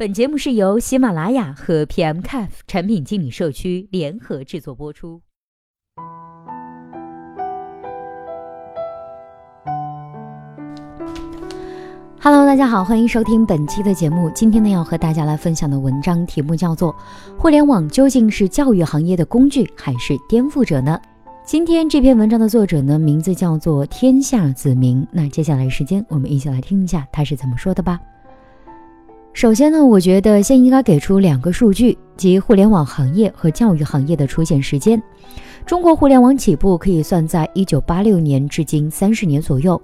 本节目是由喜马拉雅和 PMCAF 产品经理社区联合制作播出。Hello，大家好，欢迎收听本期的节目。今天呢，要和大家来分享的文章题目叫做《互联网究竟是教育行业的工具还是颠覆者呢》。今天这篇文章的作者呢，名字叫做天下子明。那接下来时间，我们一起来听一下他是怎么说的吧。首先呢，我觉得先应该给出两个数据，即互联网行业和教育行业的出现时间。中国互联网起步可以算在一九八六年至今三十年左右。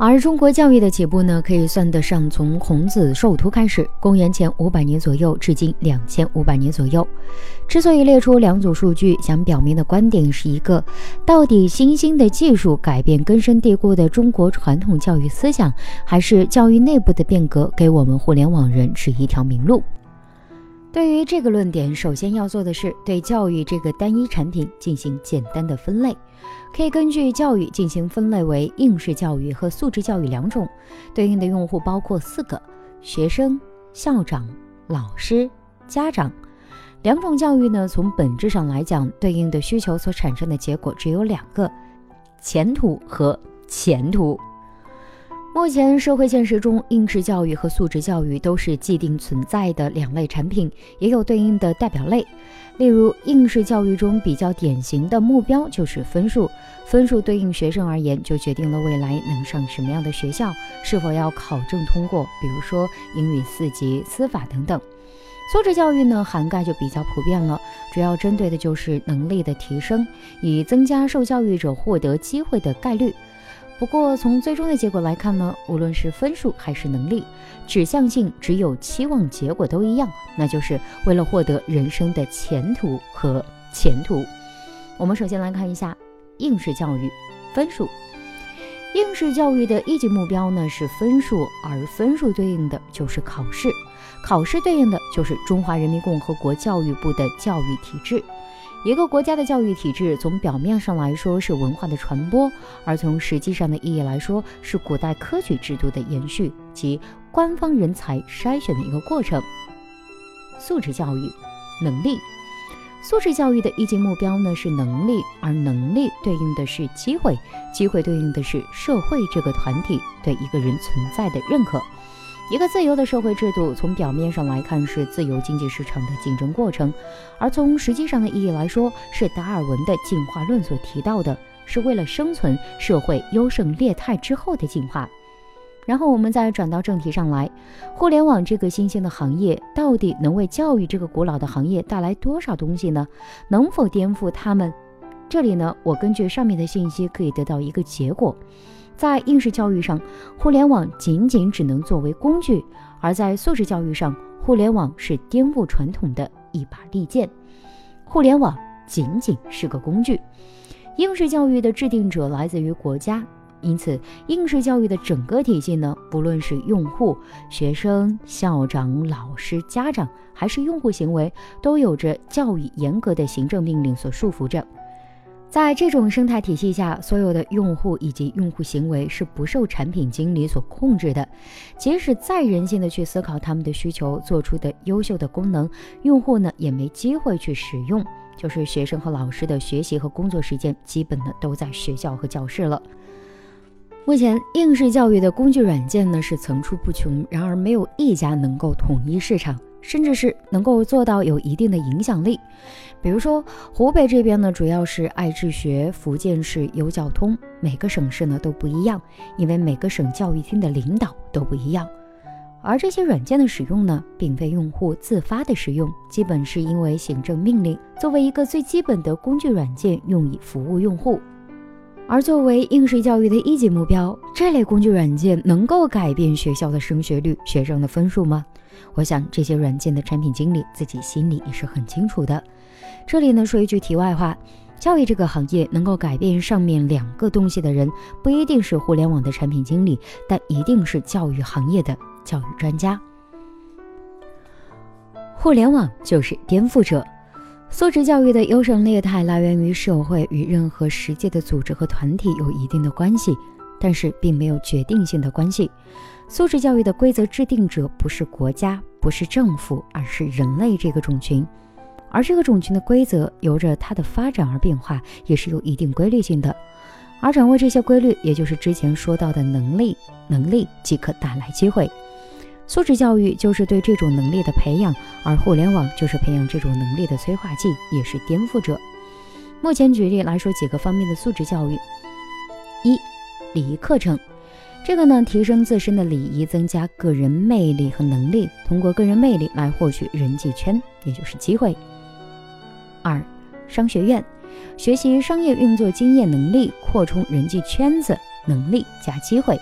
而中国教育的起步呢，可以算得上从孔子授徒开始，公元前五百年左右，至今两千五百年左右。之所以列出两组数据，想表明的观点是一个：到底新兴的技术改变根深蒂固的中国传统教育思想，还是教育内部的变革给我们互联网人指一条明路？对于这个论点，首先要做的是对教育这个单一产品进行简单的分类。可以根据教育进行分类为应试教育和素质教育两种，对应的用户包括四个：学生、校长、老师、家长。两种教育呢，从本质上来讲，对应的需求所产生的结果只有两个：前途和前途。目前社会现实中，应试教育和素质教育都是既定存在的两类产品，也有对应的代表类。例如，应试教育中比较典型的目标就是分数，分数对应学生而言，就决定了未来能上什么样的学校，是否要考证通过，比如说英语四级、司法等等。素质教育呢，涵盖就比较普遍了，主要针对的就是能力的提升，以增加受教育者获得机会的概率。不过，从最终的结果来看呢，无论是分数还是能力，指向性只有期望结果都一样，那就是为了获得人生的前途和前途。我们首先来看一下应试教育分数。应试教育的一级目标呢是分数，而分数对应的就是考试，考试对应的就是中华人民共和国教育部的教育体制。一个国家的教育体制，从表面上来说是文化的传播，而从实际上的意义来说，是古代科举制度的延续及官方人才筛选的一个过程。素质教育，能力，素质教育的一级目标呢是能力，而能力对应的是机会，机会对应的是社会这个团体对一个人存在的认可。一个自由的社会制度，从表面上来看是自由经济市场的竞争过程，而从实际上的意义来说，是达尔文的进化论所提到的，是为了生存，社会优胜劣汰之后的进化。然后我们再转到正题上来，互联网这个新兴的行业，到底能为教育这个古老的行业带来多少东西呢？能否颠覆他们？这里呢，我根据上面的信息可以得到一个结果。在应试教育上，互联网仅仅只能作为工具；而在素质教育上，互联网是颠覆传统的一把利剑。互联网仅仅是个工具。应试教育的制定者来自于国家，因此应试教育的整个体系呢，不论是用户、学生、校长、老师、家长，还是用户行为，都有着教育严格的行政命令所束缚着。在这种生态体系下，所有的用户以及用户行为是不受产品经理所控制的。即使再人性的去思考他们的需求，做出的优秀的功能，用户呢也没机会去使用。就是学生和老师的学习和工作时间，基本呢都在学校和教室了。目前应试教育的工具软件呢是层出不穷，然而没有一家能够统一市场。甚至是能够做到有一定的影响力，比如说湖北这边呢，主要是爱智学，福建是优教通，每个省市呢都不一样，因为每个省教育厅的领导都不一样。而这些软件的使用呢，并非用户自发的使用，基本是因为行政命令，作为一个最基本的工具软件，用以服务用户。而作为应试教育的一级目标，这类工具软件能够改变学校的升学率、学生的分数吗？我想这些软件的产品经理自己心里也是很清楚的。这里呢说一句题外话，教育这个行业能够改变上面两个东西的人，不一定是互联网的产品经理，但一定是教育行业的教育专家。互联网就是颠覆者。素质教育的优胜劣汰来源于社会与任何实际的组织和团体有一定的关系。但是并没有决定性的关系。素质教育的规则制定者不是国家，不是政府，而是人类这个种群。而这个种群的规则，由着它的发展而变化，也是有一定规律性的。而掌握这些规律，也就是之前说到的能力，能力即可带来机会。素质教育就是对这种能力的培养，而互联网就是培养这种能力的催化剂，也是颠覆者。目前举例来说几个方面的素质教育：一、礼仪课程。这个呢，提升自身的礼仪，增加个人魅力和能力，通过个人魅力来获取人际圈，也就是机会。二、商学院，学习商业运作经验能力，扩充人际圈子能力加机会。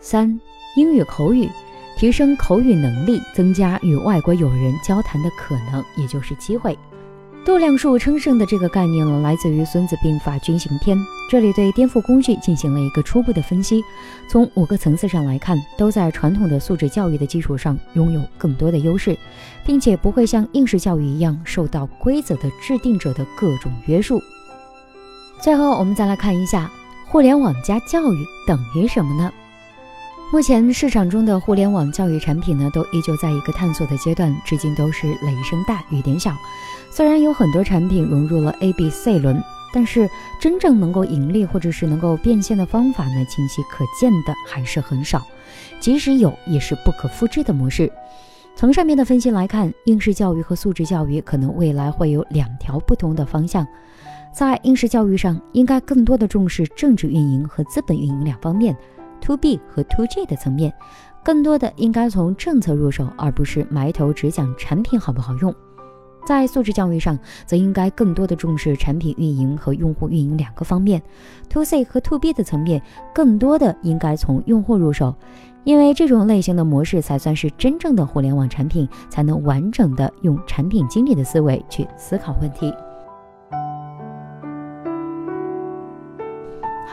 三、英语口语，提升口语能力，增加与外国友人交谈的可能，也就是机会。度量术称胜的这个概念呢，来自于《孙子兵法·军行篇》。这里对颠覆工具进行了一个初步的分析。从五个层次上来看，都在传统的素质教育的基础上拥有更多的优势，并且不会像应试教育一样受到规则的制定者的各种约束。最后，我们再来看一下，互联网加教育等于什么呢？目前市场中的互联网教育产品呢，都依旧在一个探索的阶段，至今都是雷声大雨点小。虽然有很多产品融入了 A、B、C 轮，但是真正能够盈利或者是能够变现的方法呢，清晰可见的还是很少。即使有，也是不可复制的模式。从上面的分析来看，应试教育和素质教育可能未来会有两条不同的方向。在应试教育上，应该更多的重视政治运营和资本运营两方面。To B 和 To G 的层面，更多的应该从政策入手，而不是埋头只讲产品好不好用。在素质教育上，则应该更多的重视产品运营和用户运营两个方面。To C 和 To B 的层面，更多的应该从用户入手，因为这种类型的模式才算是真正的互联网产品，才能完整的用产品经理的思维去思考问题。